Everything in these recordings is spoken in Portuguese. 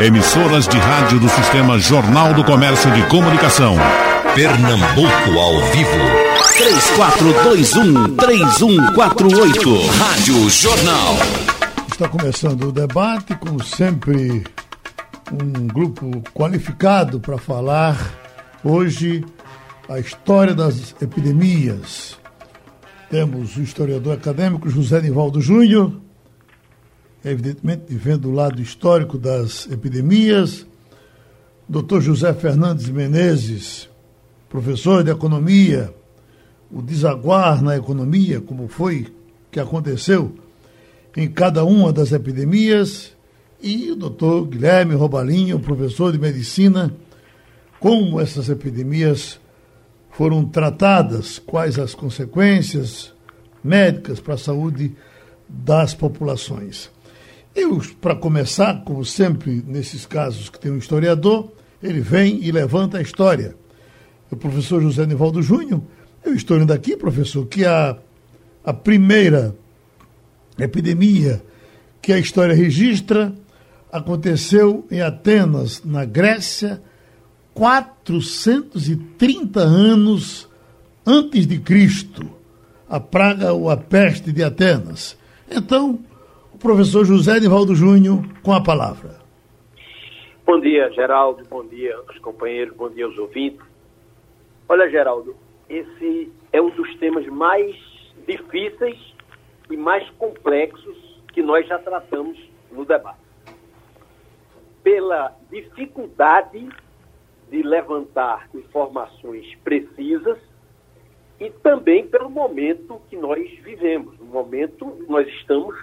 Emissoras de rádio do Sistema Jornal do Comércio de Comunicação. Pernambuco ao vivo. 3421-3148. Rádio Jornal. Está começando o debate, como sempre, um grupo qualificado para falar hoje a história das epidemias. Temos o historiador acadêmico José Nivaldo Júnior, evidentemente vendo o lado histórico das epidemias, Dr. José Fernandes Menezes, professor de economia, o desaguar na economia, como foi que aconteceu em cada uma das epidemias, e o doutor Guilherme Robalinho, professor de medicina, como essas epidemias foram tratadas, quais as consequências médicas para a saúde das populações. Eu, para começar, como sempre nesses casos que tem um historiador, ele vem e levanta a história. O professor José Nivaldo Júnior, eu estou indo aqui, professor, que a, a primeira epidemia que a história registra aconteceu em Atenas, na Grécia, 430 anos antes de Cristo, a praga ou a peste de Atenas. Então, professor José Nivaldo Júnior com a palavra. Bom dia, Geraldo. Bom dia aos companheiros, bom dia aos ouvintes. Olha, Geraldo, esse é um dos temas mais difíceis e mais complexos que nós já tratamos no debate. Pela dificuldade de levantar informações precisas e também pelo momento que nós vivemos. No momento, nós estamos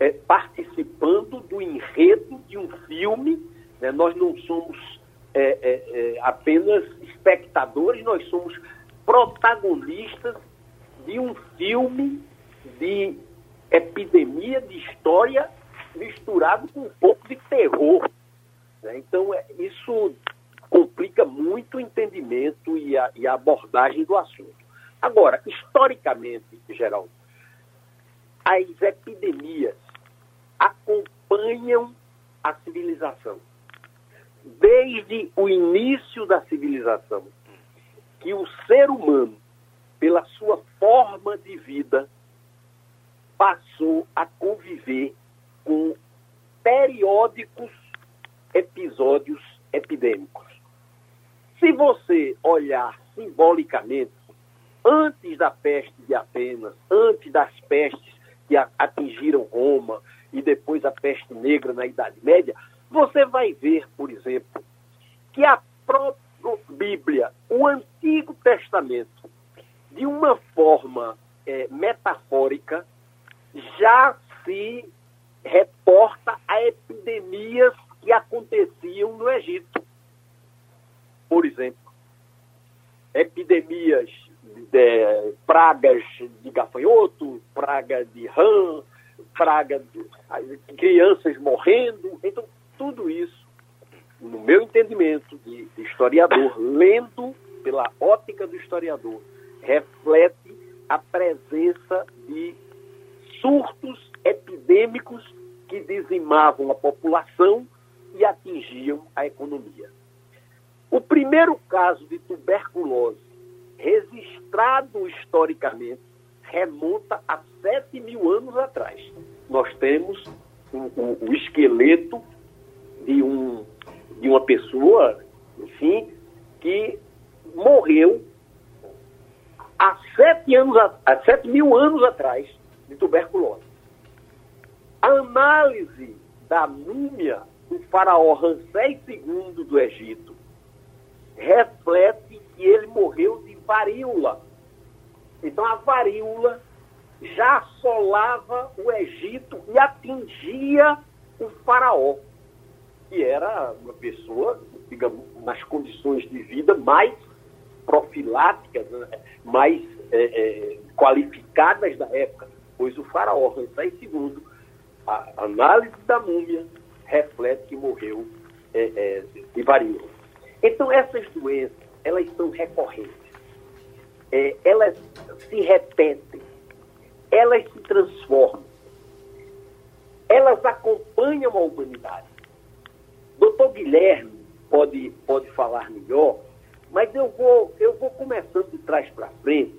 é, participando do enredo de um filme, né? nós não somos é, é, apenas espectadores, nós somos protagonistas de um filme de epidemia, de história, misturado com um pouco de terror. Né? Então, isso complica muito o entendimento e a, e a abordagem do assunto. Agora, historicamente, Geraldo, as epidemias acompanham a civilização. Desde o início da civilização, que o ser humano, pela sua forma de vida, passou a conviver com periódicos episódios epidêmicos. Se você olhar simbolicamente, antes da peste de Atenas, antes das pestes que atingiram Roma e depois a peste negra na Idade Média, você vai ver, por exemplo, que a própria Bíblia, o Antigo Testamento, de uma forma é, metafórica, já se reporta a epidemias que aconteciam no Egito. Por exemplo, epidemias de pragas de gafanhoto, praga de rã, praga de crianças morrendo. Então, tudo isso, no meu entendimento de historiador, lendo pela ótica do historiador, reflete a presença de surtos epidêmicos que dizimavam a população e atingiam a economia. O primeiro caso de tuberculose registrado historicamente remonta a 7 mil anos atrás. Nós temos o, o, o esqueleto de, um, de uma pessoa, enfim, que morreu há sete, anos, há sete mil anos atrás de tuberculose. A análise da múmia do faraó Ramsés II do Egito reflete que ele morreu de varíola. Então a varíola já assolava o Egito e atingia o faraó, que era uma pessoa, digamos, nas condições de vida mais profiláticas, né? mais é, é, qualificadas da época, pois o faraó Ramsés II, a análise da múmia reflete que morreu é, é de varíola. Então essas doenças, elas são recorrentes é, elas se repetem, elas se transformam, elas acompanham a humanidade. Guilherme pode, pode falar melhor, mas eu vou, eu vou começando de trás para frente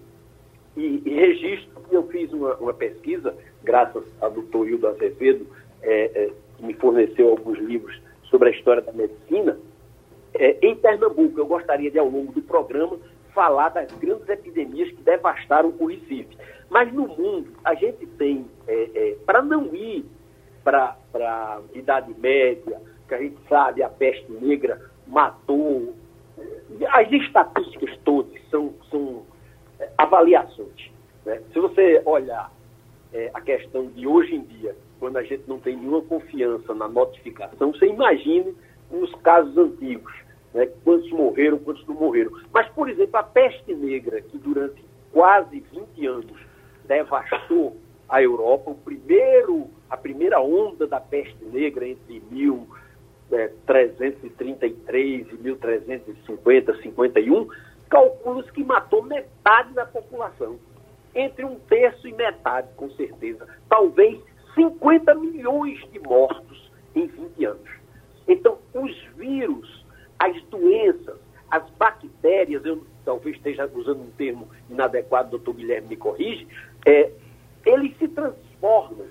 e, e, registro que eu fiz uma, uma pesquisa, graças ao doutor Hildo Azevedo, é, é, que me forneceu alguns livros sobre a história da medicina, é, em Pernambuco. Eu gostaria de, ao longo do programa, falar das grandes epidemias que devastaram o Recife. Mas no mundo, a gente tem, é, é, para não ir para a Idade Média, que a gente sabe a peste negra matou, as estatísticas todas são, são é, avaliações. Né? Se você olhar é, a questão de hoje em dia, quando a gente não tem nenhuma confiança na notificação, você imagine nos casos antigos, né? quantos morreram, quantos não morreram. Mas, por exemplo, a peste negra, que durante quase 20 anos devastou a Europa, o primeiro, a primeira onda da peste negra entre 1333 e 1350, 51, calculos que matou metade da população. Entre um terço e metade, com certeza. Talvez 50 milhões de mortos em 20 anos. Então, os vírus, as doenças, as bactérias, eu talvez esteja usando um termo inadequado, doutor Guilherme me corrige, é, eles se transformam.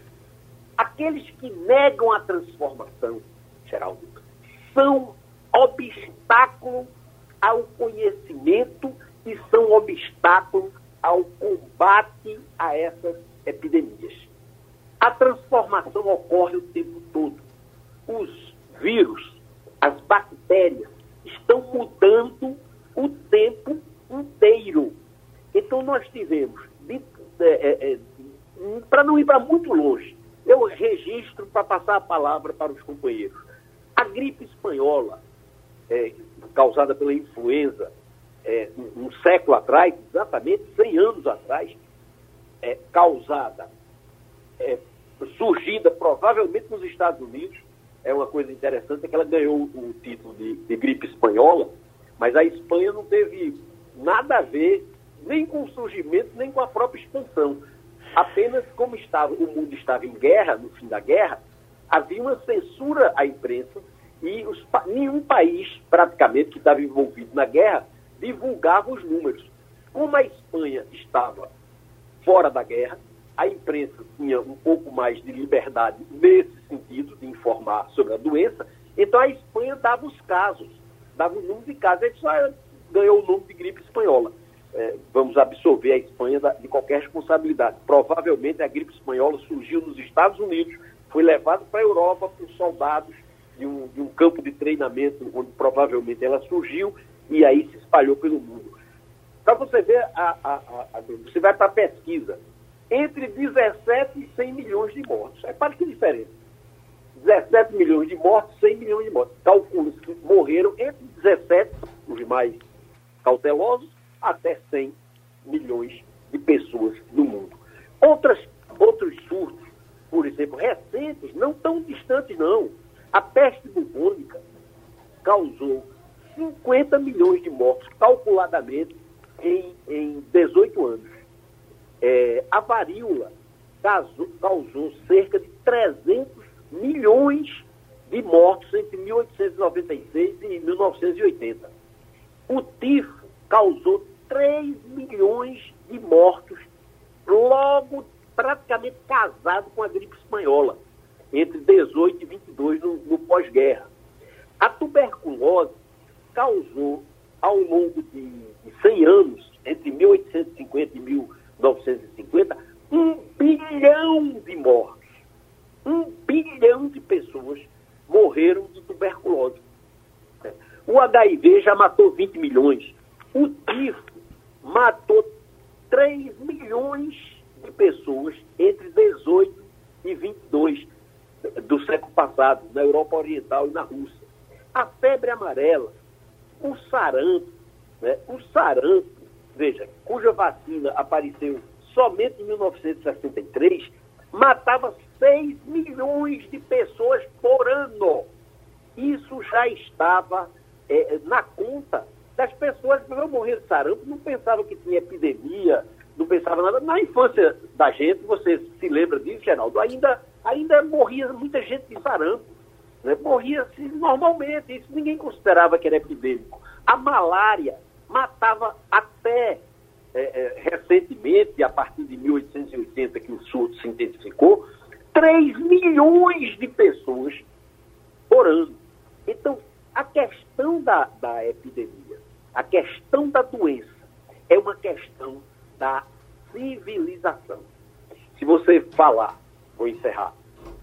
Aqueles que negam a transformação, Geraldo, são obstáculo ao conhecimento e são obstáculo ao combate a essas epidemias. A transformação ocorre o tempo todo. Os vírus, as bactérias, estão mudando o tempo inteiro. Então, nós tivemos, é, é, é, para não ir para muito longe, eu registro para passar a palavra para os companheiros. A gripe espanhola, é, causada pela influenza, é, um, um, século atrás, exatamente 100 anos atrás, é, causada surgida provavelmente nos Estados Unidos. É uma coisa interessante é que ela ganhou o título de, de gripe espanhola, mas a Espanha não teve nada a ver nem com o surgimento, nem com a própria expansão. Apenas como estava, o mundo estava em guerra, no fim da guerra, havia uma censura à imprensa e os, nenhum país, praticamente, que estava envolvido na guerra, divulgava os números. Como a Espanha estava fora da guerra, a imprensa tinha um pouco mais de liberdade nesse sentido, de informar sobre a doença, então a Espanha dava os casos, dava o número de casos. A gente só ganhou o nome de gripe espanhola. É, vamos absolver a Espanha de qualquer responsabilidade. Provavelmente a gripe espanhola surgiu nos Estados Unidos, foi levada para a Europa por soldados de um, de um campo de treinamento onde provavelmente ela surgiu e aí se espalhou pelo mundo. Para você ver, a, a, a, você vai para a pesquisa, entre 17 e 100 milhões de mortos. É quase que diferença. 17 milhões de mortos, 100 milhões de mortos. Calculos que morreram entre 17, os mais cautelosos, até 100 milhões de pessoas no mundo. Outras, outros surtos, por exemplo, recentes, não tão distantes não. A peste bubônica causou 50 milhões de mortos, calculadamente, em, em 18 anos. É, a varíola causou, causou cerca de 300 milhões de mortos entre 1896 e 1980. O tifo causou 3 milhões de mortos, logo praticamente casado com a gripe espanhola, entre 18 e 22 no, no pós-guerra. A tuberculose causou, ao longo de, de 100 anos, entre 1850 e 1950, um bilhão de mortes. Um bilhão de pessoas morreram de tuberculose. O HIV já matou 20 milhões. O tifo matou 3 milhões de pessoas entre 18 e 22 do século passado, na Europa Oriental e na Rússia. A febre amarela o sarampo, né, o sarampo, veja, cuja vacina apareceu somente em 1963, matava 6 milhões de pessoas por ano. Isso já estava é, na conta das pessoas que vão morrer de sarampo, não pensavam que tinha epidemia, não pensava nada. Na infância da gente, você se lembra disso, Geraldo, ainda, ainda morria muita gente de sarampo. Né? Morria-se normalmente, isso ninguém considerava que era epidêmico. A malária matava até é, é, recentemente, a partir de 1880, que o surto se intensificou, 3 milhões de pessoas por ano. Então, a questão da, da epidemia, a questão da doença, é uma questão da civilização. Se você falar, vou encerrar,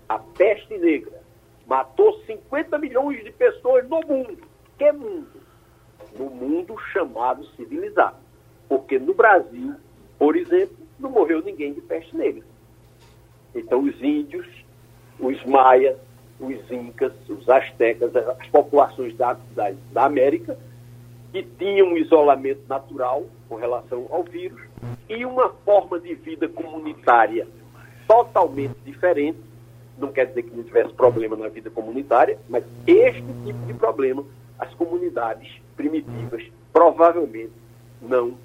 a peste negra matou 50 milhões de pessoas no mundo. Que mundo? No mundo chamado civilizado. Porque no Brasil, por exemplo, não morreu ninguém de peste negra. Então, os índios, os maias, os incas, os astecas, as populações da, da, da América, que tinham um isolamento natural com relação ao vírus e uma forma de vida comunitária totalmente diferente. Não quer dizer que não tivesse problema na vida comunitária, mas este tipo de problema as comunidades primitivas provavelmente não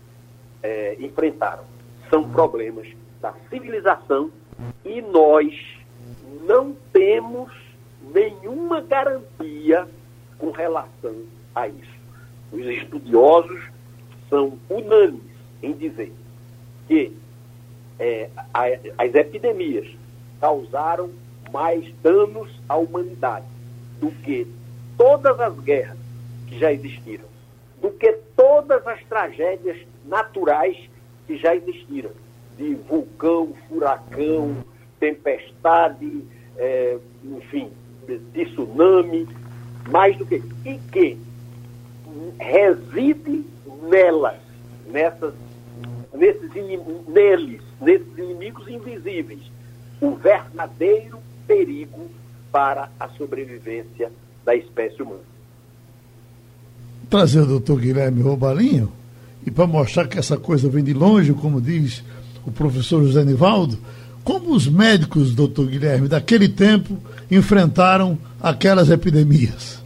é, enfrentaram. São problemas da civilização e nós não temos nenhuma garantia com relação a isso. Os estudiosos são unânimes em dizer que é, as epidemias causaram mais danos à humanidade do que todas as guerras que já existiram, do que todas as tragédias naturais que já existiram, de vulcão, furacão, tempestade, é, enfim, de tsunami, mais do que e que reside nelas, nessas, nesses neles, nesses inimigos invisíveis, o verdadeiro perigo para a sobrevivência da espécie humana. Trazer o doutor Guilherme Roubalinho, e para mostrar que essa coisa vem de longe, como diz o professor José Nivaldo, como os médicos, doutor Guilherme, daquele tempo enfrentaram aquelas epidemias?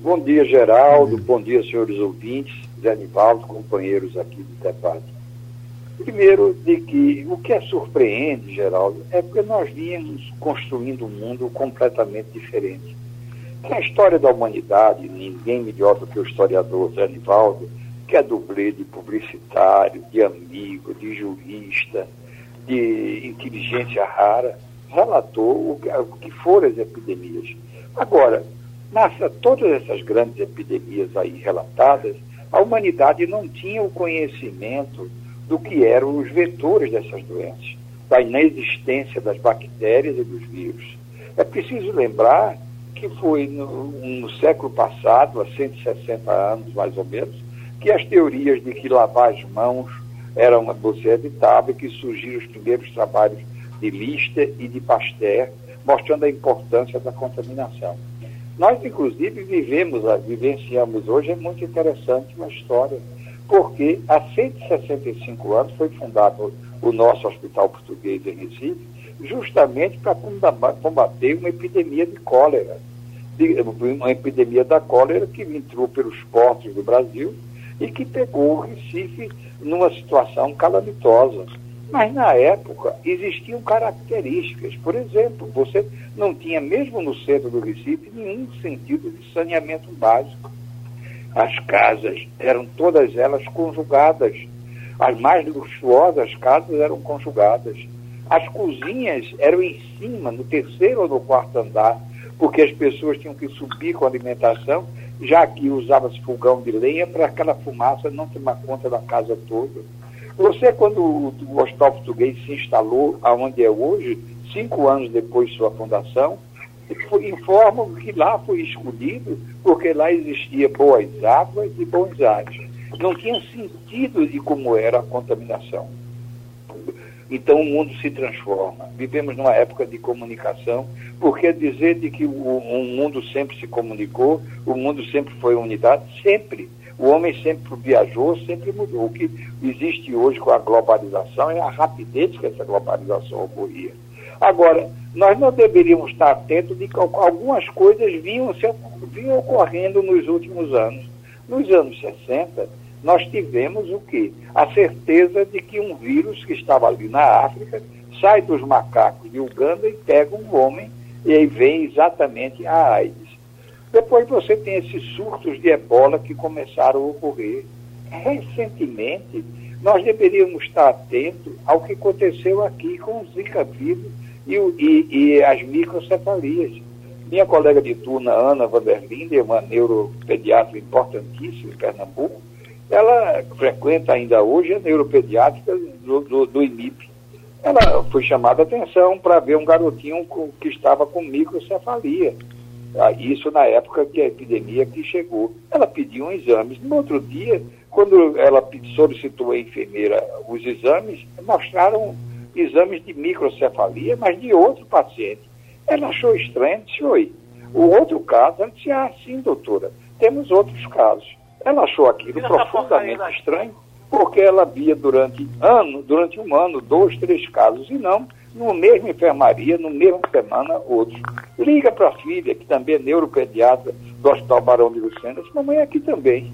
Bom dia, Geraldo. Bom dia, senhores ouvintes, Zé Nivaldo, companheiros aqui do debate. Primeiro, de que o que é surpreende, Geraldo, é porque nós vínhamos construindo um mundo completamente diferente. Na história da humanidade, ninguém melhor do que o historiador Zé Nivaldo, que é dublê de publicitário, de amigo, de jurista, de inteligência rara, relatou o, que foram as epidemias. Agora, nessa, todas essas grandes epidemias aí relatadas, a humanidade não tinha o conhecimento do que eram os vetores dessas doenças, da inexistência das bactérias e dos vírus. É preciso lembrar que foi no, no século passado, há 160 anos mais ou menos, que as teorias de que lavar as mãos era uma doce evitável, que surgiram os primeiros trabalhos de Lister e de Pasteur, mostrando a importância da contaminação. Nós, inclusive, vivemos, vivenciamos hoje, é muito interessante uma história, porque há 165 anos foi fundado o nosso Hospital Português em Recife, justamente para combater uma epidemia de cólera, uma epidemia da cólera que entrou pelos portos do Brasil e que pegou o Recife numa situação calamitosa. Mas na época existiam características. Por exemplo, você não tinha, mesmo no centro do Recife, nenhum sentido de saneamento básico. As casas eram todas elas conjugadas. As mais luxuosas casas eram conjugadas. As cozinhas eram em cima, no terceiro ou no quarto andar, porque as pessoas tinham que subir com a alimentação já que usava-se fogão de lenha para aquela fumaça não tomar conta da casa toda. Você, quando o, Hospital Português se instalou aonde é hoje, cinco anos depois de sua fundação, informam que lá foi escolhido porque lá existia boas águas e bons ares. Não tinha sentido de como era a contaminação. Então o mundo se transforma. Vivemos numa época de comunicação, porque dizer de que o, o mundo sempre se comunicou, o mundo sempre foi unidade, sempre. O homem sempre viajou, sempre mudou. O que existe hoje com a globalização é a rapidez que essa globalização ocorria. Agora, nós não deveríamos estar atentos de que algumas coisas vinham, vinham ocorrendo nos últimos anos. Nos anos 60, nós tivemos o quê? A certeza de que um vírus que estava ali na África sai dos macacos de Uganda e pega um homem E aí vem exatamente a AIDS. Depois você tem esses surtos de ebola que começaram a ocorrer. Recentemente, nós deveríamos estar atentos ao que aconteceu aqui com o Zika vírus e, e, e as microcefalias. Minha colega de turma, Ana Vanderlinde, uma neuropediatra importantíssima em Pernambuco, ela frequenta ainda hoje a neuropediátrica do, do, do IMIP. Ela foi chamada a atenção para ver um garotinho com, que estava com microcefalia. Ah, isso na época que a epidemia que chegou. Ela pediu exames. No outro dia, quando ela solicitou à enfermeira os exames, mostraram exames de microcefalia, mas de outro paciente. Ela achou estranho, disse, oi. O outro caso, ela disse, ah, sim, doutora, temos outros casos. Ela achou aquilo profundamente estranho, porque ela via durante ano, durante um ano, dois, três casos, e não no mesmo enfermaria, no mesmo semana, outros. Liga para a filha, que também é neuropediatra do Hospital Barão de Lucena, disse, mamãe, aqui também.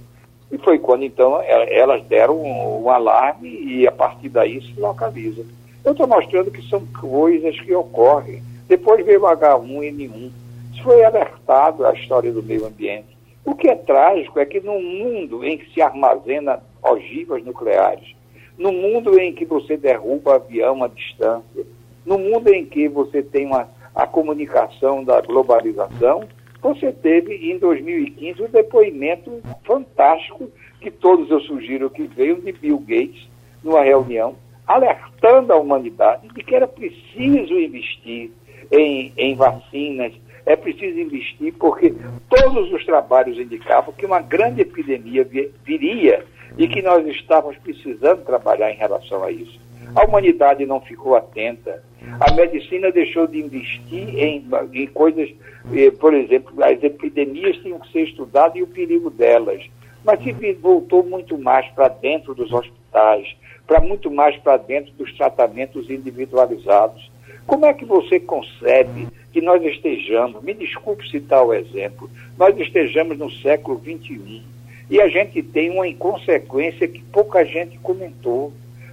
E foi quando, então, elas deram um, um alarme e, a partir daí, se localiza. Eu estou mostrando que são coisas que ocorrem. Depois veio o H1N1. Isso foi alertado a história do meio ambiente. O que é trágico é que no mundo em que se armazena ogivas nucleares, no mundo em que você derruba avião à distância, no mundo em que você tem uma, a comunicação da globalização, você teve em 2015 um depoimento fantástico que todos eu sugiro que veio de Bill Gates numa reunião alertando a humanidade de que era preciso investir em, em vacinas, é preciso investir porque todos os trabalhos indicavam que uma grande epidemia viria e que nós estávamos precisando trabalhar em relação a isso. A humanidade não ficou atenta. A medicina deixou de investir em, em coisas, eh, por exemplo, as epidemias tinham que ser estudadas e o perigo delas. Mas se voltou muito mais para dentro dos hospitais, para muito mais para dentro dos tratamentos individualizados. Como é que você concebe que nós estejamos, me desculpe citar o exemplo, nós estejamos no século XXI e a gente tem uma inconsequência que pouca gente comentou.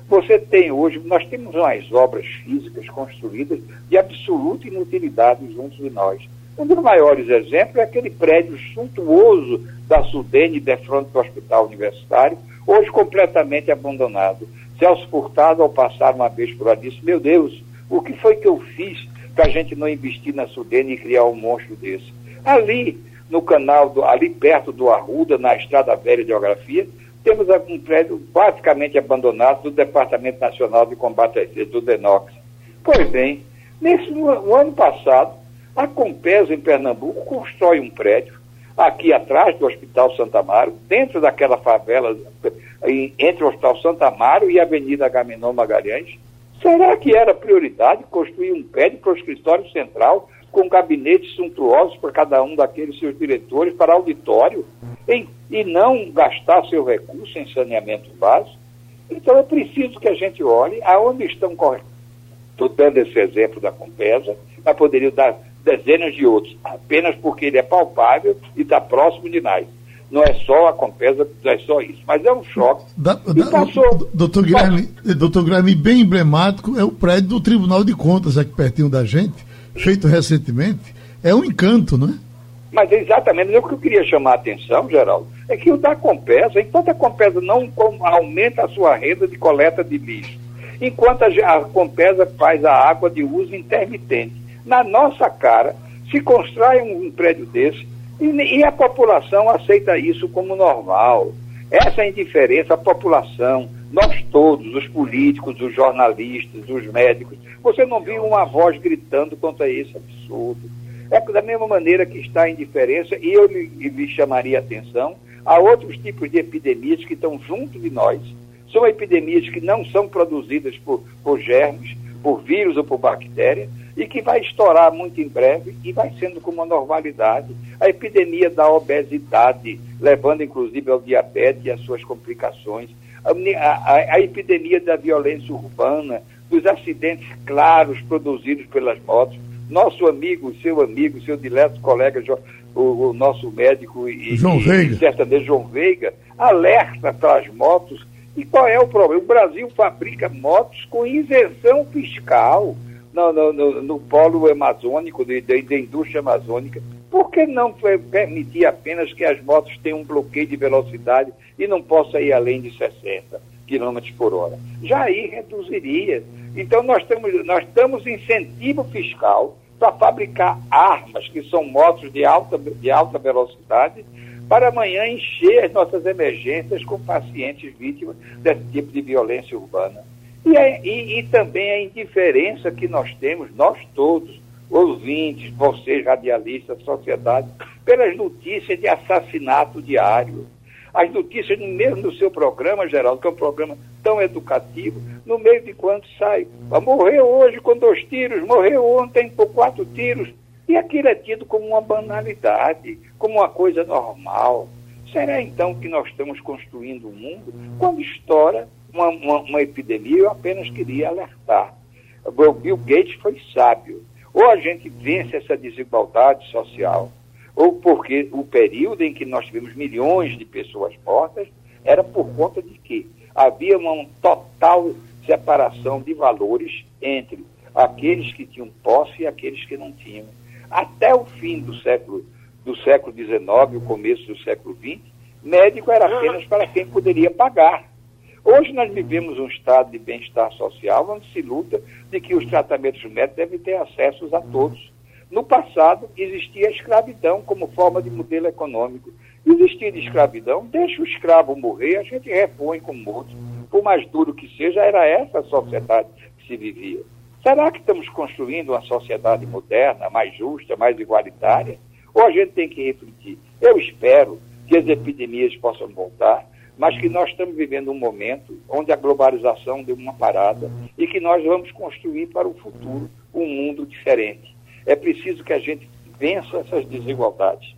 Você tem hoje, nós temos umas obras físicas construídas de absoluta inutilidade junto de nós. Um dos maiores exemplos é aquele prédio suntuoso da Sudene, de frente do Hospital Universitário, hoje completamente abandonado. Celso Furtado, ao passar uma vez por lá, disse: Meu Deus, o que foi que eu fiz para a gente não investir na Sudene e criar um monstro desse? Ali, no canal, do, ali perto do Arruda, na Estrada Velha de Geografia, temos um prédio basicamente abandonado do Departamento Nacional de Combate a Incêndio, do DENOX. Pois bem, nesse, no, no ano passado, a Compesa, em Pernambuco, constrói um prédio aqui atrás do Hospital Santa Amaro, dentro daquela favela, entre o Hospital Santa Amaro e a Avenida Agamenon Magalhães, Será que era prioridade construir um prédio para o escritório central com gabinetes suntuosos para cada um daqueles seus diretores, para auditório, em, e não gastar seu recurso em saneamento básico? Então é preciso que a gente olhe aonde estão correndo. Estou dando esse exemplo da Compesa, mas poderia dar dezenas de outros, apenas porque ele é palpável e está próximo de nós não é só a Compesa, não é só isso, mas é um choque. Da, da, passou, doutor, Guilherme, doutor Guilherme, bem emblemático é o prédio do Tribunal de Contas aqui pertinho da gente, feito recentemente. É um encanto, não é? Mas é exatamente o que eu queria chamar a atenção, Geraldo, é que o da Compesa, enquanto a Compesa não aumenta a sua renda de coleta de lixo, enquanto a Compesa faz a água de uso intermitente, na nossa cara, se constrói um, um prédio desse, e, e a população aceita isso como normal. Essa indiferença, a população, nós todos, os políticos, os jornalistas, os médicos, você não viu uma voz gritando contra esse absurdo. É da mesma maneira que está a indiferença, e eu lhe, lhe chamaria a atenção a outros tipos de epidemias que estão junto de nós. São epidemias que não são produzidas por, por germes, por vírus ou por bactéria, e que vai estourar muito em breve e vai sendo como uma normalidade. A epidemia da obesidade, levando inclusive ao diabetes e às suas complicações, a, a, a epidemia da violência urbana, dos acidentes claros produzidos pelas motos. Nosso amigo, seu amigo, seu dileto colega, o, o nosso médico e, João e, Veiga. e sertanejo João Veiga, alerta para as motos. E qual é o problema? O Brasil fabrica motos com isenção fiscal no, no, no, no polo amazônico, de, indústria amazônica, por que não permitir apenas que as motos tenham um bloqueio de velocidade e não possa ir além de 60 km por hora? Já aí reduziria. Então nós temos, nós temos incentivo fiscal para fabricar armas, que são motos de alta, de alta velocidade, para amanhã encher as nossas emergências com pacientes vítimas desse tipo de violência urbana. E, é, e, e também a indiferença que nós temos, nós todos, ouvintes, vocês, radialistas, sociedade, pelas notícias de assassinato diário. As notícias, mesmo no seu programa, Geraldo, que é um programa tão educativo, no meio de quando sai. Morreu hoje com dois tiros, morreu ontem por quatro tiros. E aquilo é tido como uma banalidade, como uma coisa normal. Será então que nós estamos construindo um mundo quando estoura uma, uma, uma epidemia? Eu apenas queria alertar. O Bill Gates foi sábio. Ou a gente vence essa desigualdade social, ou porque o período em que nós tivemos milhões de pessoas mortas era por conta de que havia uma total separação de valores entre aqueles que tinham posse e aqueles que não tinham. Até o fim do século do século XIX, o começo do século XX, médico era apenas para quem poderia pagar. Hoje nós vivemos um estado de bem-estar social onde se luta de que os tratamentos médicos devem ter acesso a todos. No passado, existia a escravidão como forma de modelo econômico. Existia escravidão, deixa o escravo morrer, a gente repõe como outro. Por mais duro que seja, era essa a sociedade que se vivia. Será que estamos construindo uma sociedade moderna, mais justa, mais igualitária? Ou a gente tem que refletir? Eu espero que as epidemias possam voltar, mas que nós estamos vivendo um momento onde a globalização deu uma parada e que nós vamos construir para o futuro um mundo diferente. É preciso que a gente vença essas desigualdades.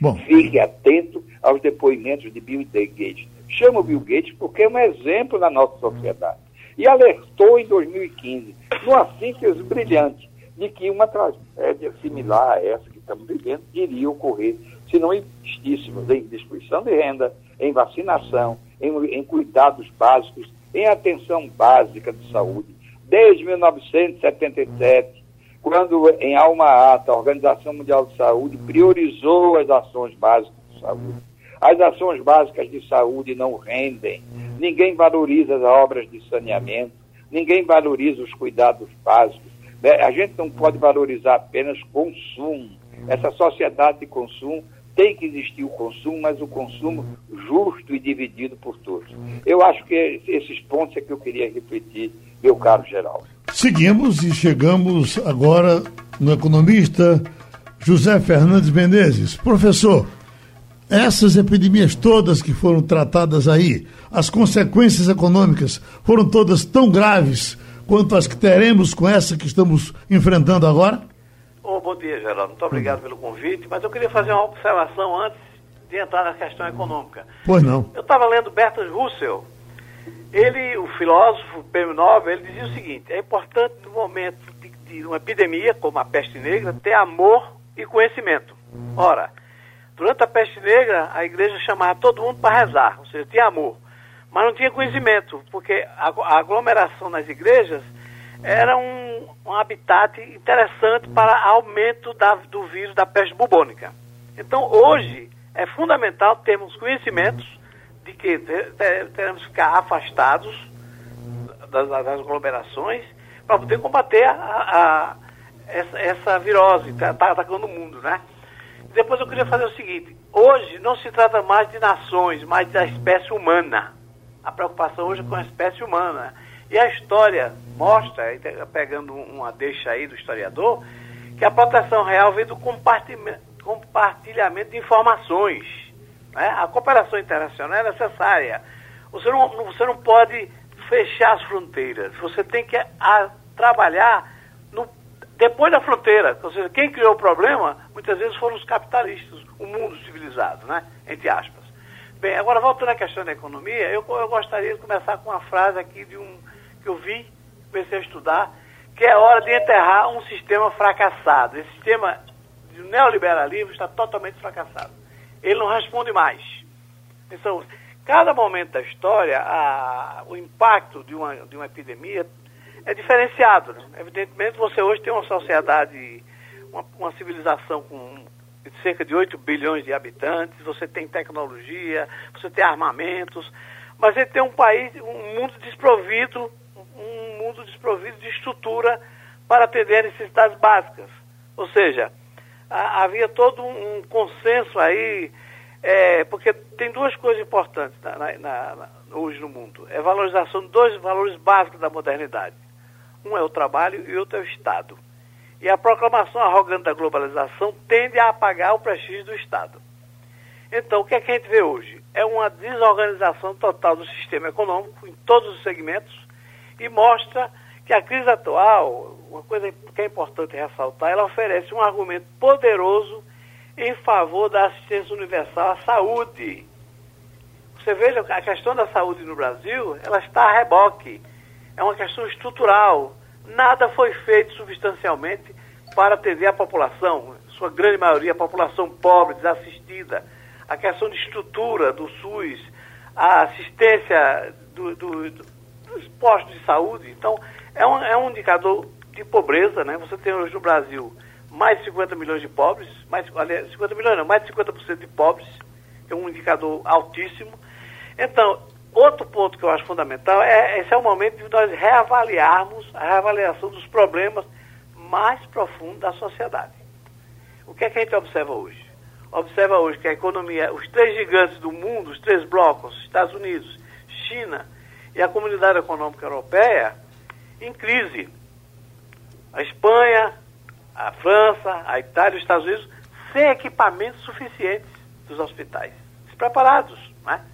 Bom. Fique atento aos depoimentos de Bill Gates. Chama o Bill Gates porque é um exemplo na nossa sociedade e alertou em 2015, numa síntese brilhante, de que uma tragédia similar a essa que estamos vivendo iria ocorrer se não investíssemos em distribuição de renda, em vacinação, em, em cuidados básicos, em atenção básica de saúde. Desde 1977, quando em Alma Ata, a Organização Mundial de Saúde priorizou as ações básicas de saúde. As ações básicas de saúde não rendem, ninguém valoriza as obras de saneamento, ninguém valoriza os cuidados básicos. Né? A gente não pode valorizar apenas consumo. Essa sociedade de consumo tem que existir o consumo, mas o consumo justo e dividido por todos. Eu acho que esses pontos é que eu queria refletir, meu caro Geraldo. Seguimos e chegamos agora no economista José Fernandes Menezes. Professor, essas epidemias todas que foram tratadas aí, as consequências econômicas foram todas tão graves quanto as que teremos com essa que estamos enfrentando agora? Oh, bom dia, Geraldo. Muito obrigado pelo convite, mas eu queria fazer uma observação antes de entrar na questão econômica. Pois não. Eu estava lendo Bertrand Russell. Ele, o filósofo, prêmio Nobel, ele dizia o seguinte: é importante no momento de, de uma epidemia, como a peste negra, ter amor e conhecimento. Ora, Durante a peste negra, a igreja chamava todo mundo para rezar, ou seja, tinha amor. Mas não tinha conhecimento, porque a, aglomeração nas igrejas era um, um habitat interessante para aumento da, do vírus da peste bubônica. Então, hoje, é fundamental termos conhecimentos de que teremos que ficar afastados das, das aglomerações para poder combater a, a, essa, essa virose que está tá atacando o mundo, né? Depois eu queria fazer o seguinte: hoje não se trata mais de nações, mas da espécie humana. A preocupação hoje é com a espécie humana. E a história mostra, pegando uma deixa aí do historiador, que a proteção real vem do compartilhamento de informações. Né? A cooperação internacional é necessária. Você não, você não pode fechar as fronteiras. Você tem que a, trabalhar no depois da fronteira. Ou seja, quem criou o problema, muitas vezes foram os capitalistas, o mundo civilizado, né? entre aspas. Bem, agora voltando à questão da economia, eu, eu gostaria de começar com uma frase aqui de um que eu vi, comecei a estudar, que é hora de enterrar um sistema fracassado. Esse sistema de neoliberalismo está totalmente fracassado. Ele não responde mais. Então, cada momento da história, a, o impacto de uma, de uma epidemia é diferenciado. Né? Evidentemente, você hoje tem uma sociedade, uma, uma civilização com cerca de 8 bilhões de habitantes, você tem tecnologia, você tem armamentos, mas ele tem um país, um mundo desprovido, mundo desprovido de estrutura para atender necessidades básicas. Ou seja, a, havia todo um, um consenso aí, é, porque tem duas coisas importantes na, na, na, hoje no mundo. É valorização de dois valores básicos da modernidade. Um é o trabalho e outro é o Estado. E a proclamação arrogante da globalização tende a apagar o prestígio do Estado. Então, o que, é que a gente vê hoje? É uma desorganização total do sistema econômico em todos os segmentos e mostra que a crise atual, uma coisa que é importante ressaltar, ela oferece um argumento poderoso em favor da assistência universal à saúde. Você veja, a questão da saúde no Brasil, ela está a reboque. É uma questão estrutural. Nada foi feito substancialmente para atender a população, sua grande maioria, a população pobre, desassistida. A questão de estrutura do SUS, a assistência do, do, do, dos postos de saúde. Então, é um, é um indicador de pobreza, né? Você tem hoje no Brasil mais de 50 milhões de pobres, mais, aliás, 50 milhões não, mais de 50% de pobres, é um indicador altíssimo. Então, outro ponto que eu acho fundamental é esse é o momento de nós reavaliarmos a reavaliação dos problemas mais profundos da sociedade. O que é que a gente observa hoje? Observa hoje que a economia, os três gigantes do mundo, os três blocos, Estados Unidos, China e a Comunidade Econômica Europeia, em crise. A Espanha, a França, a Itália os Estados Unidos sem equipamentos suficientes dos hospitais, despreparados, né?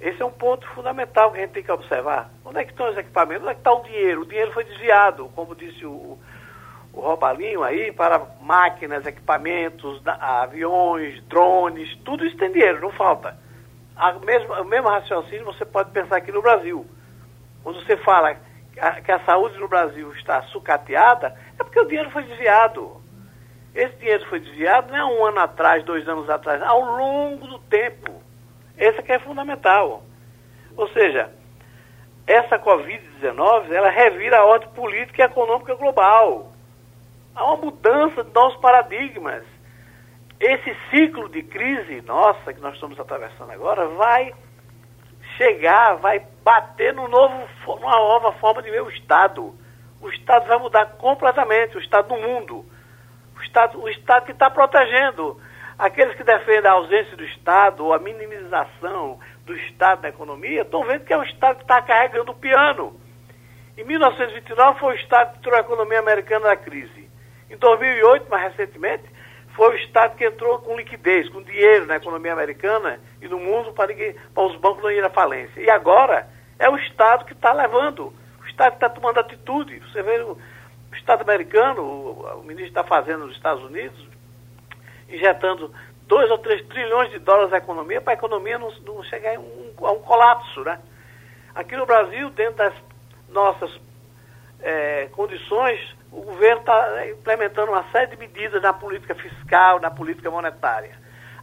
Esse é um ponto fundamental que a gente tem que observar. Onde é que estão os equipamentos? Onde é que está o dinheiro? O dinheiro foi desviado, como disse o, o Robalinho aí, para máquinas, equipamentos, aviões, drones, tudo isso tem dinheiro, não falta. A mesma, o mesmo raciocínio você pode pensar aqui no Brasil. Quando você fala que a saúde no Brasil está sucateada, é porque o dinheiro foi desviado. Esse dinheiro foi desviado não é um ano atrás, dois anos atrás, ao longo do tempo. Esse que é fundamental. Ou seja, essa Covid-19, ela revira a ordem política e econômica global. Há uma mudança de nossos paradigmas. Esse ciclo de crise nossa que nós estamos atravessando agora vai chegar, vai bater no novo, numa nova forma de ver o Estado. O Estado vai mudar completamente, o Estado do mundo. O Estado, o Estado que está protegendo. Aqueles que defendem a ausência do Estado ou a minimização do Estado na economia estão vendo que é o Estado que está carregando o piano. Em 1929 foi o Estado que tirou a economia americana da crise. Em 2008, mais recentemente, foi o Estado que entrou com liquidez, com dinheiro na economia americana e no mundo para, ninguém, para os bancos não irem à falência. E agora é o Estado que está levando, o Estado que está tomando atitude. Você vê o, Estado americano, o, o ministro está fazendo nos Estados Unidos, injetando 2 ou 3 trilhões de dólares na economia para a economia não, não chegar a um, a um colapso. Né? Aqui no Brasil, dentro das nossas é, condições, o governo está implementando uma série de medidas na política fiscal, na política monetária.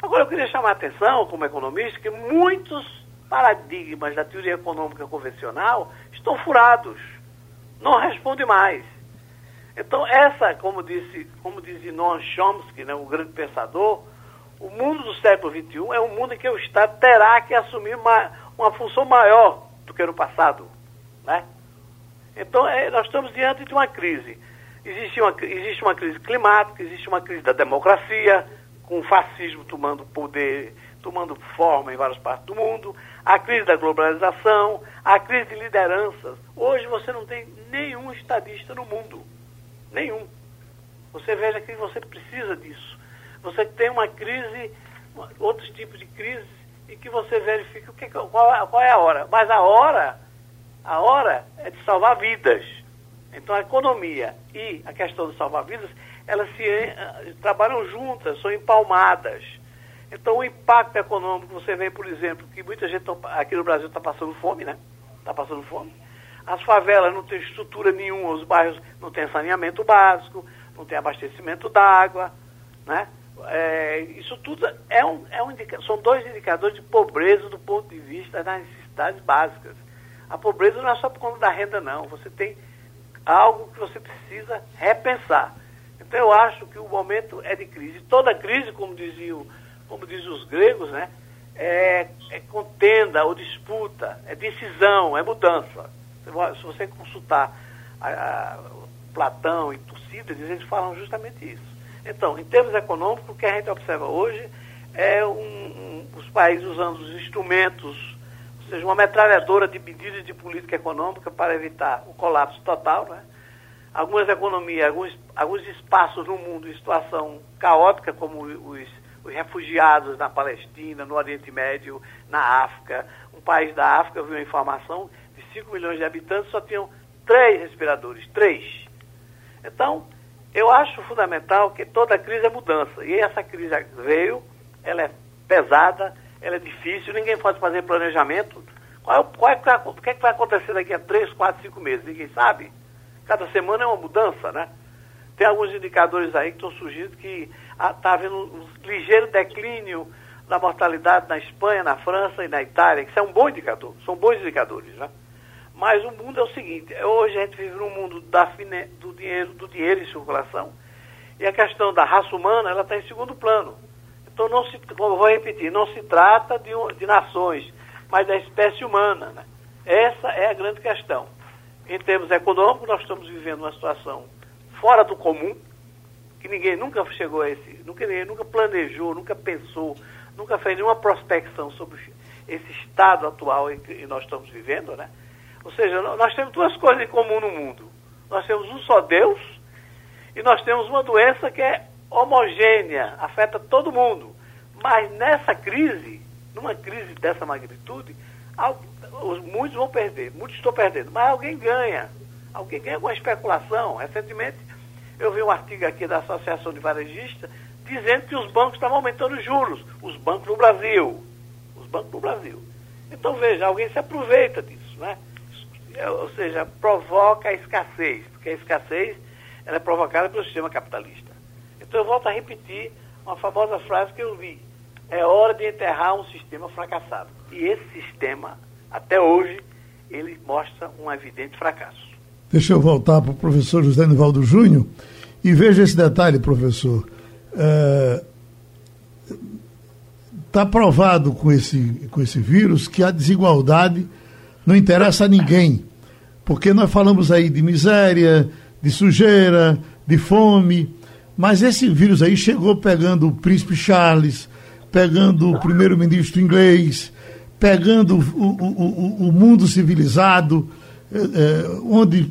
Agora, eu queria chamar a atenção, como economista, que muitos paradigmas da teoria econômica convencional estão furados, não respondem mais. Então, essa, como disse, como dizia Noam Chomsky, né, o grande pensador, o mundo do século XXI é um mundo em que o Estado terá que assumir uma, uma função maior do que no passado. Né? Então, é, nós estamos diante de uma crise. Existe uma, existe uma crise climática, existe uma crise da democracia, com o fascismo tomando poder, tomando forma em várias partes do mundo, a crise da globalização, a crise de lideranças. Hoje você não tem nenhum estadista no mundo. Nenhum. Você veja que você precisa disso. Você tem uma crise, outros tipos de crise, e que você verifica o que, qual, qual é a hora. Mas a hora, a hora é de salvar vidas. Então a economia e a questão de salvar vidas, elas se uh, trabalham juntas, são empalmadas. Então o impacto econômico, você vê, por exemplo, que muita gente aqui no Brasil está passando fome, né? Está passando fome. As favelas não têm estrutura nenhuma, os bairros não têm saneamento básico, não tem abastecimento d'água, né? É, isso tudo é um, é um são dois indicadores de pobreza do ponto de vista das necessidades básicas. A pobreza não é só por conta da renda, não. Você tem algo que você precisa repensar. Então eu acho que o momento é de crise. Toda crise, como diziam, como dizem os gregos, né, é, é contenda ou disputa, é decisão, é mudança. Se você consultar a, a, Platão e Tucídides, eles falam justamente isso. Então, em termos econômicos, o que a gente observa hoje é um, um, os países usando os instrumentos, ou seja, uma metralhadora de medidas de política econômica para evitar o colapso total, né? Algumas economias, alguns, alguns espaços no mundo em situação caótica, como os, os refugiados na Palestina, no Oriente Médio, na África. Um país da África, eu vi uma informação, de 5 milhões de habitantes, só tinham três respiradores, três. Então, eu acho fundamental que toda crise é mudança. E essa crise veio, ela é pesada, ela é difícil, ninguém pode fazer planejamento. Qual, qual é, o que, é que vai acontecer daqui a três, quatro, cinco meses? Ninguém sabe. Cada semana é uma mudança, né? Tem alguns indicadores aí que estão surgindo que está ah, havendo um ligeiro declínio da mortalidade na Espanha, na França e na Itália, que isso é um bom indicador, são bons indicadores, né? Mas o mundo é o seguinte, hoje a gente vive num mundo da do, dinheiro, do dinheiro em circulação. E a questão da raça humana, ela está em segundo plano. Então, não se, vou repetir, não se trata de, de nações, mas da espécie humana. Né? Essa é a grande questão. Em termos econômicos, nós estamos vivendo uma situação fora do comum, que ninguém nunca chegou a esse, nunca, ninguém nunca planejou, nunca pensou, nunca fez nenhuma prospecção sobre esse estado atual em que nós estamos vivendo, né? Ou seja, nós temos duas coisas em comum no mundo. Nós temos um só Deus e nós temos uma doença que é homogênea, afeta todo mundo. Mas nessa crise, numa crise dessa magnitude, muitos vão perder, muitos estão perdendo, mas alguém ganha. Alguém ganha com a especulação. Recentemente, eu vi um artigo aqui da Associação de Varejistas dizendo que os bancos estavam aumentando os juros. Os bancos no Brasil. Os bancos no Brasil. Então, veja, alguém se aproveita disso, né? Ou seja, provoca a escassez, porque a escassez ela é provocada pelo sistema capitalista. Então eu volto a repetir uma famosa frase que eu li. É hora de enterrar um sistema fracassado. E esse sistema, até hoje, ele mostra um evidente fracasso. Deixa eu voltar para o professor José Nivaldo Júnior e veja esse detalhe, professor. Está é, provado com esse, com esse vírus que a desigualdade não interessa a ninguém. Porque nós falamos aí de miséria, de sujeira, de fome, mas esse vírus aí chegou pegando o príncipe Charles, pegando o primeiro-ministro inglês, pegando o, o, o, o mundo civilizado, é, onde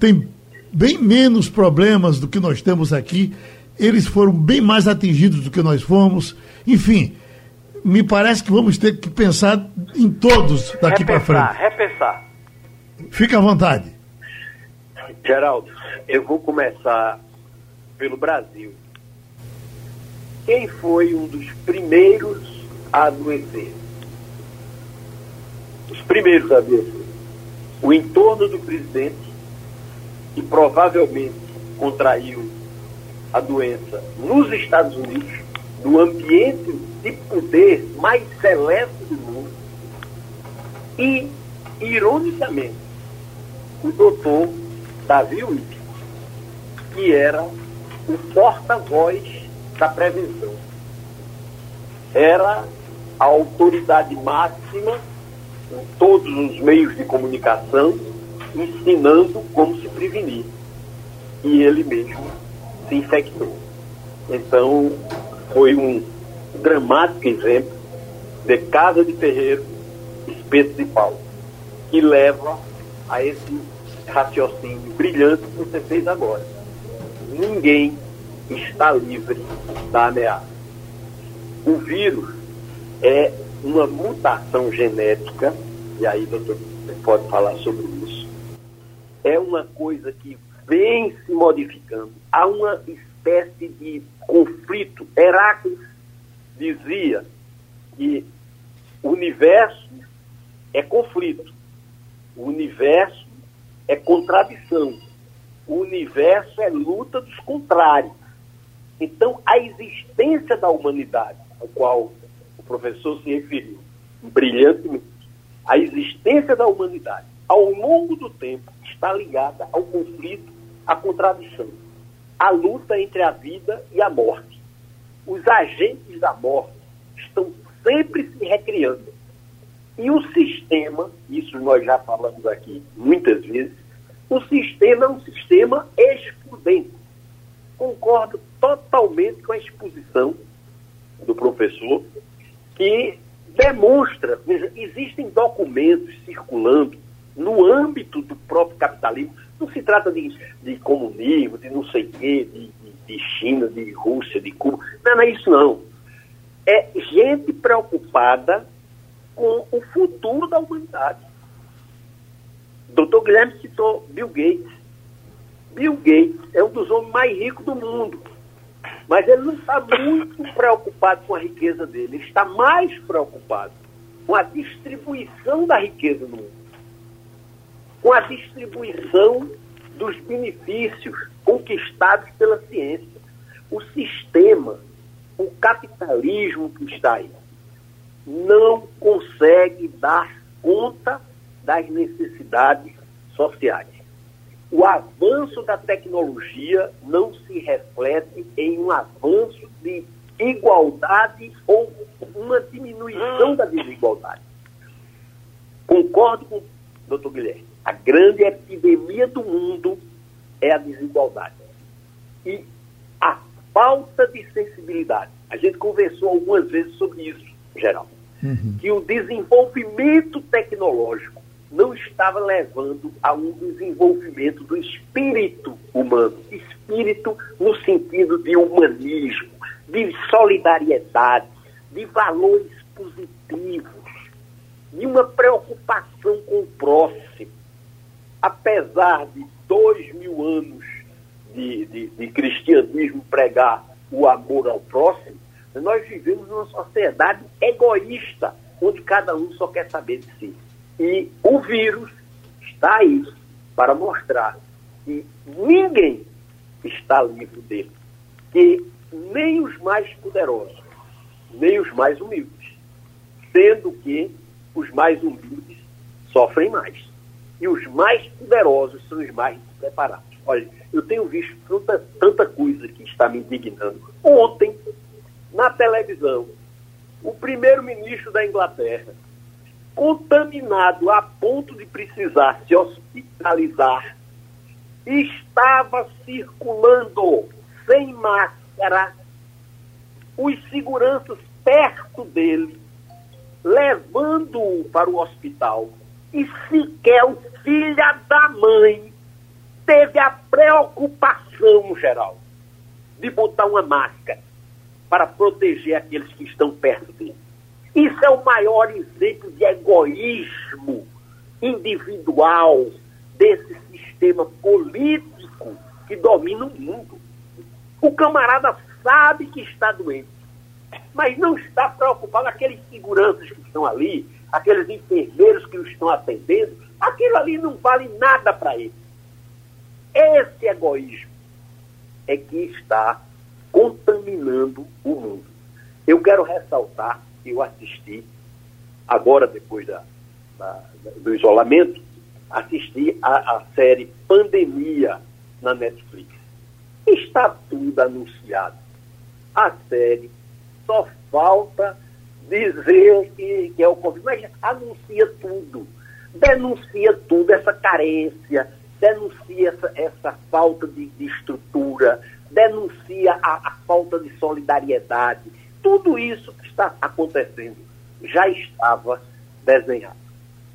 tem bem menos problemas do que nós temos aqui. Eles foram bem mais atingidos do que nós fomos. Enfim, me parece que vamos ter que pensar em todos daqui para frente. Repensar. Fique à vontade. Geraldo, eu vou começar pelo Brasil. Quem foi um dos primeiros a adoecer? Os primeiros a adoecer. O entorno do presidente, que provavelmente contraiu a doença nos Estados Unidos, no ambiente de poder mais seleto do mundo. E, ironicamente, o doutor Davi Witt, que era o porta-voz da prevenção. Era a autoridade máxima em todos os meios de comunicação, ensinando como se prevenir. E ele mesmo se infectou. Então, foi um dramático exemplo de casa de terreiro, espeto de pau, que leva a esse raciocínio brilhante que você fez agora. Ninguém está livre da ameaça. O vírus é uma mutação genética, e aí, doutor, pode falar sobre isso. É uma coisa que vem se modificando. Há uma espécie de conflito. Heráclito dizia que o universo é conflito, o universo é contradição, o universo é luta dos contrários. Então, a existência da humanidade, ao qual o professor se referiu brilhantemente, a existência da humanidade ao longo do tempo, está ligada ao conflito, à contradição, à luta entre a vida e a morte. Os agentes da morte estão sempre se recriando. E o sistema, isso nós já falamos aqui muitas vezes, o sistema é um sistema excludente. Concordo totalmente com a exposição do professor, que demonstra, veja, existem documentos circulando no âmbito do próprio capitalismo. Não se trata de, de comunismo, de não sei o quê, de, de, de China, de Rússia, de Cuba. Não, não é isso não. É gente preocupada com o futuro da humanidade. Dr. Guilherme citou Bill Gates. Bill Gates é um dos homens mais ricos do mundo. Mas ele não está muito preocupado com a riqueza dele. Ele está mais preocupado com a distribuição da riqueza no mundo. Com a distribuição dos benefícios conquistados pela ciência. O sistema, o capitalismo que está aí, não consegue dar conta das necessidades sociais. O avanço da tecnologia não se reflete em um avanço de igualdade ou uma diminuição da desigualdade. Concordo com o doutor Guilherme. A grande epidemia do mundo é a desigualdade. E a falta de sensibilidade. A gente conversou algumas vezes sobre isso, geral. Uhum. Que o desenvolvimento tecnológico não estava levando a um desenvolvimento do espírito humano, espírito no sentido de humanismo, de solidariedade, de valores positivos, de uma preocupação com o próximo. Apesar de dois mil anos de, de, de cristianismo pregar o amor ao próximo, nós vivemos numa sociedade egoísta, onde cada um só quer saber de si. E o vírus está aí para mostrar que ninguém está livre dele. Que nem os mais poderosos, nem os mais humildes. Sendo que os mais humildes sofrem mais. E os mais poderosos são os mais despreparados. Olha, eu tenho visto tanta, tanta coisa que está me indignando. Ontem, na televisão, o primeiro-ministro da Inglaterra contaminado a ponto de precisar se hospitalizar, estava circulando sem máscara, os seguranças perto dele, levando-o para o hospital. E sequer o filho da mãe teve a preocupação, geral, de botar uma máscara para proteger aqueles que estão perto dele. Isso é o maior exemplo de egoísmo individual desse sistema político que domina o mundo. O camarada sabe que está doente, mas não está preocupado. Aqueles seguranças que estão ali, aqueles enfermeiros que o estão atendendo, aquilo ali não vale nada para ele. Esse egoísmo é que está contaminando o mundo. Eu quero ressaltar que eu assisti, agora depois da, da do isolamento, assisti a, a série Pandemia na Netflix. Está tudo anunciado. A série só falta dizer que, que é o Covid, mas anuncia tudo. Denuncia tudo, essa carência, denuncia essa, essa falta de, de estrutura, denuncia a, a falta de solidariedade. Tudo isso está acontecendo já estava desenhado.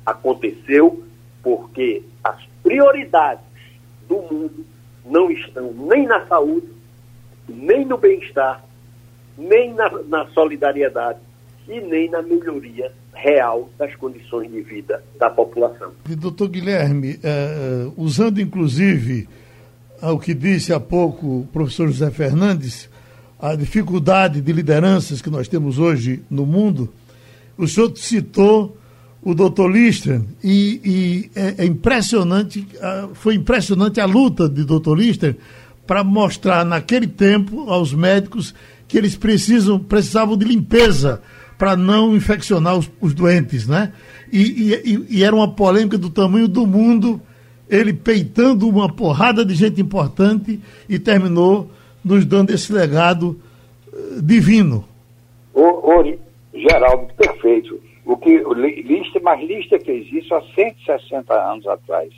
Aconteceu porque as prioridades do mundo não estão nem na saúde, nem no bem-estar, nem na, na, solidariedade e nem na melhoria real das condições de vida da população. doutor Guilherme, eh, usando inclusive o que disse há pouco o professor José Fernandes, a dificuldade de lideranças que nós temos hoje no mundo, o senhor citou o doutor Lister e, e é, é, impressionante, foi impressionante a luta de doutor Lister para mostrar naquele tempo aos médicos que eles precisam, precisavam de limpeza para não infeccionar os, os doentes, né? E, e, e, era uma polêmica do tamanho do mundo, ele peitando uma porrada de gente importante e terminou nos dando esse legado uh, divino. O, o Geraldo, perfeito. O que Lista, mas Lista fez isso há 160 anos atrás.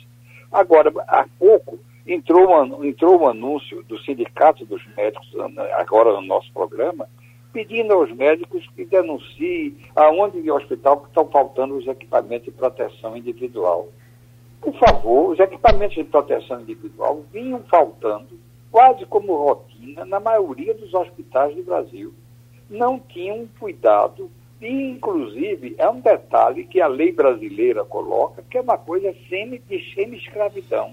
Agora, há pouco, entrou um, entrou um anúncio do Sindicato dos Médicos, agora no nosso programa, pedindo aos médicos que denunciem aonde em hospital estão faltando os equipamentos de proteção individual. Por favor, os equipamentos de proteção individual vinham faltando quase como rotina na maioria dos hospitais do Brasil. Não tinham cuidado e, inclusive, é um detalhe que a lei brasileira coloca, que é uma coisa semi, de semi-escravidão.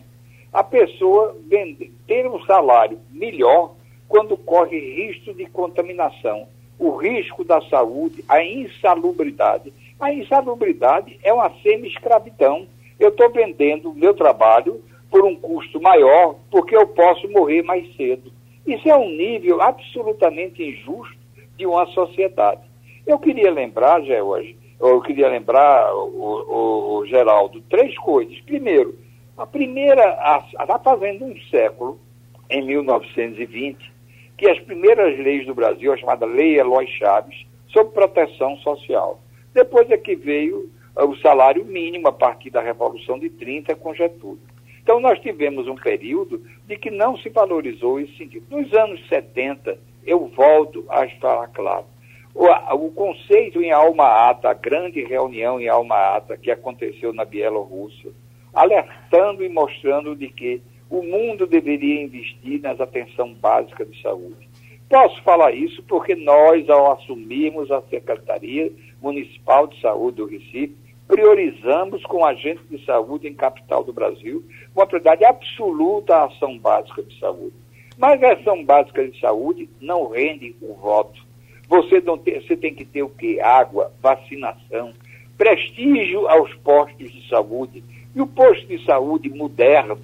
A pessoa vende, ter um salário melhor quando corre risco de contaminação, o risco da saúde, a insalubridade. A insalubridade é uma semi-escravidão. Eu estou vendendo o meu trabalho por um custo maior porque eu posso morrer mais cedo. Isso é um nível absolutamente injusto de uma sociedade. Eu queria lembrar, George, eu queria lembrar, o, o, o Geraldo, três coisas. Primeiro, a primeira, está fazendo um século, em 1920, que as primeiras leis do Brasil, a chamada Lei Eloy Chaves, sobre proteção social. Depois é que veio uh, o salário mínimo a partir da Revolução de 30 com Getúlio. Então nós tivemos um período de que não se valorizou esse sentido. Nos anos 70, eu volto a falar claro, o, o conceito em Alma Ata, a grande reunião em Alma Ata que aconteceu na Bielorrússia, alertando e mostrando de que o mundo deveria investir nas atenção básica de saúde. Posso falar isso porque nós, ao assumirmos a Secretaria Municipal de Saúde do Recife, priorizamos com agentes de saúde em capital do Brasil uma prioridade absoluta à ação básica de saúde. Mas a ação básica de saúde não rende o voto. Você, não tem, você tem que ter o quê? Água, vacinação, prestígio aos postos de saúde. E o posto de saúde moderno,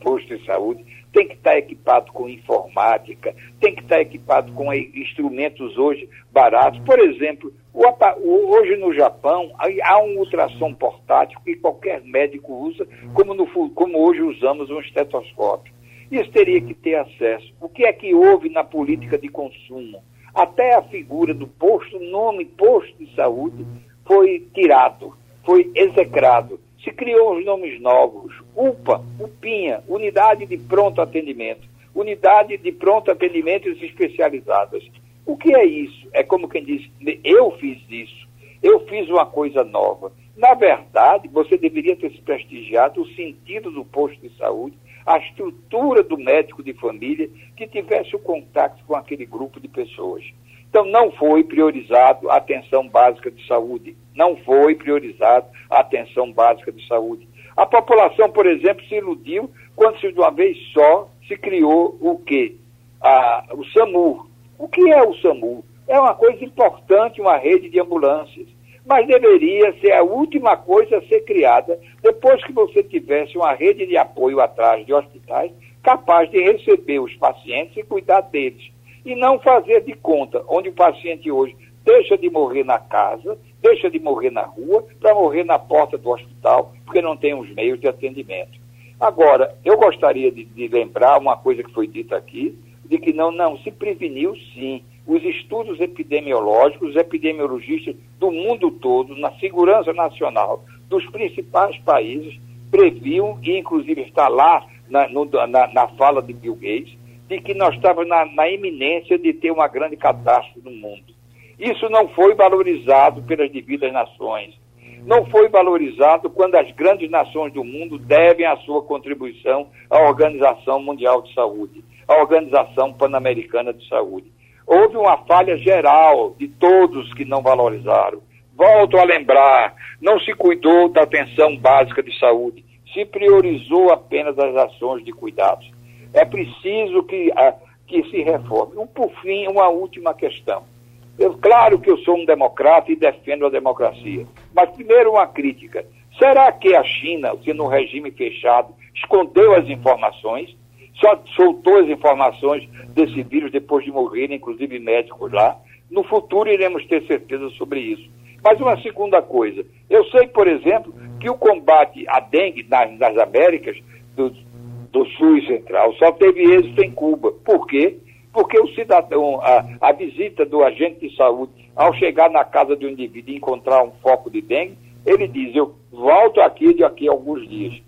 posto de saúde tem que estar equipado com informática, tem que estar equipado com instrumentos hoje baratos. Por exemplo, hoje no Japão há um ultrassom portátil que qualquer médico usa, como, no, como hoje usamos um estetoscópio. Isso teria que ter acesso. O que é que houve na política de consumo? Até a figura do posto, nome posto de saúde, foi tirado, foi execrado se criou os nomes novos, UPA, UPINHA, Unidade de Pronto Atendimento, Unidade de Pronto Atendimentos Especializadas. O que é isso? É como quem diz, eu fiz isso, eu fiz uma coisa nova. Na verdade, você deveria ter se prestigiado o sentido do posto de saúde, a estrutura do médico de família que tivesse o contato com aquele grupo de pessoas. Então, não foi priorizado a atenção básica de saúde, não foi priorizado a atenção básica de saúde. A população, por exemplo, se iludiu quando se de uma vez só se criou o quê? Ah, o SAMU. O que é o SAMU? É uma coisa importante, uma rede de ambulâncias. Mas deveria ser a última coisa a ser criada depois que você tivesse uma rede de apoio atrás de hospitais capaz de receber os pacientes e cuidar deles e não fazer de conta, onde o paciente hoje deixa de morrer na casa, deixa de morrer na rua, para morrer na porta do hospital, porque não tem os meios de atendimento. Agora, eu gostaria de, de lembrar uma coisa que foi dita aqui, de que não, não, se preveniu sim. Os estudos epidemiológicos, os epidemiologistas do mundo todo, na segurança nacional dos principais países, previam, e inclusive está lá na, no, na, na fala de Bill Gates, de que nós estávamos na, na iminência de ter uma grande catástrofe no mundo. Isso não foi valorizado pelas devidas nações. Não foi valorizado quando as grandes nações do mundo devem a sua contribuição à Organização Mundial de Saúde, à Organização Pan-Americana de Saúde. Houve uma falha geral de todos que não valorizaram. Volto a lembrar, não se cuidou da atenção básica de saúde, se priorizou apenas as ações de cuidados. É preciso que, a, que se reforme. Um, por fim, uma última questão. Eu, claro que eu sou um democrata e defendo a democracia, mas primeiro uma crítica. Será que a China, se no regime fechado, escondeu as informações, só soltou as informações desse vírus depois de morrerem, inclusive médicos lá? No futuro iremos ter certeza sobre isso. Mas uma segunda coisa, eu sei, por exemplo, que o combate à dengue nas, nas Américas, do, do Sul Central, só teve êxito em Cuba. Por quê? Porque o cidadão, a, a visita do agente de saúde, ao chegar na casa do indivíduo e encontrar um foco de dengue, ele diz, eu volto aqui de aqui a alguns dias.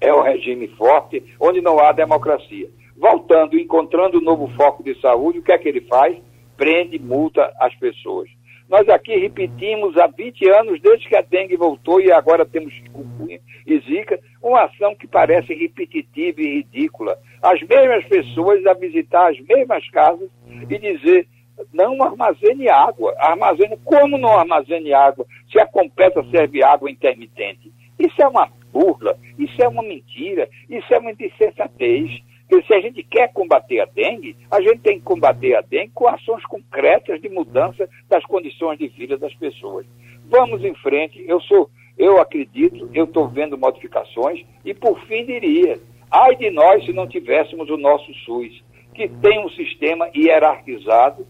É um regime forte, onde não há democracia. Voltando, encontrando um novo foco de saúde, o que é que ele faz? Prende, multa as pessoas. Nós aqui repetimos há 20 anos, desde que a dengue voltou e agora temos chikungunya e zika, uma ação que parece repetitiva e ridícula. As mesmas pessoas a visitar as mesmas casas e dizer não armazene água. Armazene, como não armazene água se a completa serve água intermitente? Isso é uma burla, isso é uma mentira, isso é uma insensatez. Porque se a gente quer combater a dengue, a gente tem que combater a dengue com ações concretas de mudança das condições de vida das pessoas. Vamos em frente, eu sou, eu acredito, eu estou vendo modificações e por fim diria, ai de nós se não tivéssemos o nosso SUS, que tem um sistema hierarquizado,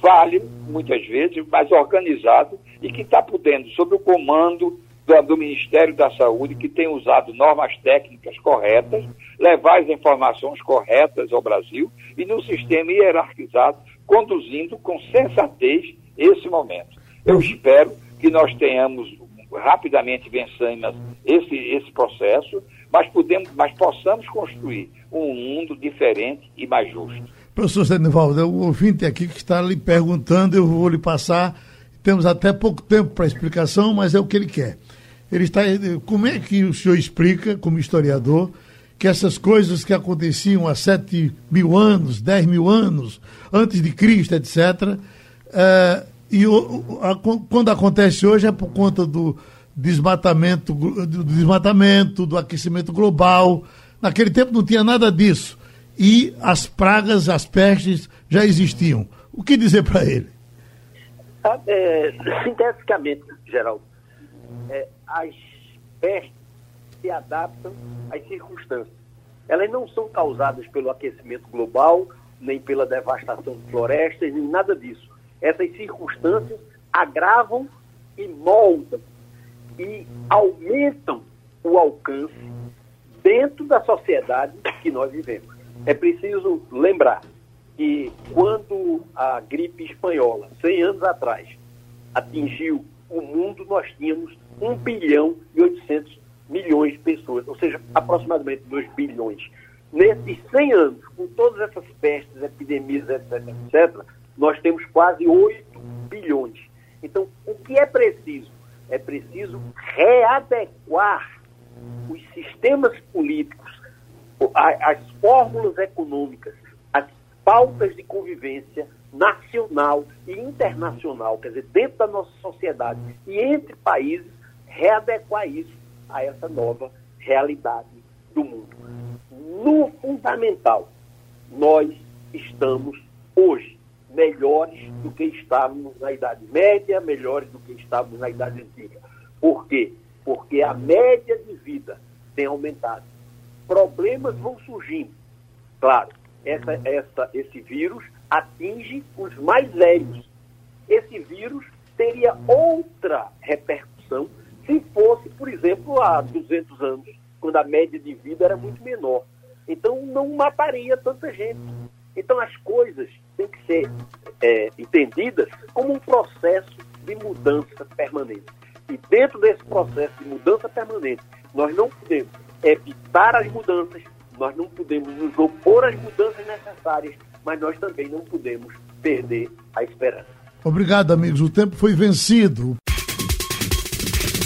falho muitas vezes, mas organizado e que está podendo, sob o comando do, do, Ministério da Saúde, que tem usado normas técnicas corretas, levar as informações corretas ao Brasil e no sistema hierarquizado, conduzindo com sensatez esse momento. Eu espero que nós tenhamos rapidamente vencemos esse, esse processo, mas, podemos, mas possamos construir um mundo diferente e mais justo. Professor Senivaldo, o ouvinte aqui que está lhe perguntando, eu vou lhe passar. Temos até pouco tempo para explicação, mas é o que ele quer. Ele está, como é que o senhor explica, como historiador, que essas coisas que aconteciam há 7 mil anos, 10 mil anos, antes de Cristo, etc., é, e quando acontece hoje é por conta do desmatamento, do desmatamento, do aquecimento global. Naquele tempo não tinha nada disso. E as pragas, as pestes já existiam. O que dizer para ele? Ah, é, sinteticamente, Geraldo, é, as pestes se adaptam às circunstâncias. Elas não são causadas pelo aquecimento global, nem pela devastação de florestas, nem nada disso. Essas circunstâncias agravam e moldam e aumentam o alcance dentro da sociedade que nós vivemos. É preciso lembrar que quando a gripe espanhola, 100 anos atrás, atingiu o mundo, nós tínhamos 1 bilhão e 800 milhões de pessoas, ou seja, aproximadamente 2 bilhões. Nesses 100 anos, com todas essas pestes, epidemias, etc., etc., nós temos quase 8 bilhões. Então, o que é preciso? É preciso readequar os sistemas políticos, as fórmulas econômicas, as pautas de convivência nacional e internacional, quer dizer, dentro da nossa sociedade e entre países, readequar isso a essa nova realidade do mundo. No fundamental, nós estamos hoje melhores do que estávamos na Idade Média, melhores do que estávamos na Idade Antiga. Por quê? Porque a média de vida tem aumentado. Problemas vão surgindo. Claro, essa, essa, esse vírus atinge os mais velhos. Esse vírus teria outra repercussão se fosse, por exemplo, há 200 anos, quando a média de vida era muito menor. Então, não mataria tanta gente. Então, as coisas têm que ser é, entendidas como um processo de mudança permanente. E dentro desse processo de mudança permanente, nós não podemos evitar as mudanças, nós não podemos nos opor às mudanças necessárias, mas nós também não podemos perder a esperança. Obrigado, amigos. O tempo foi vencido.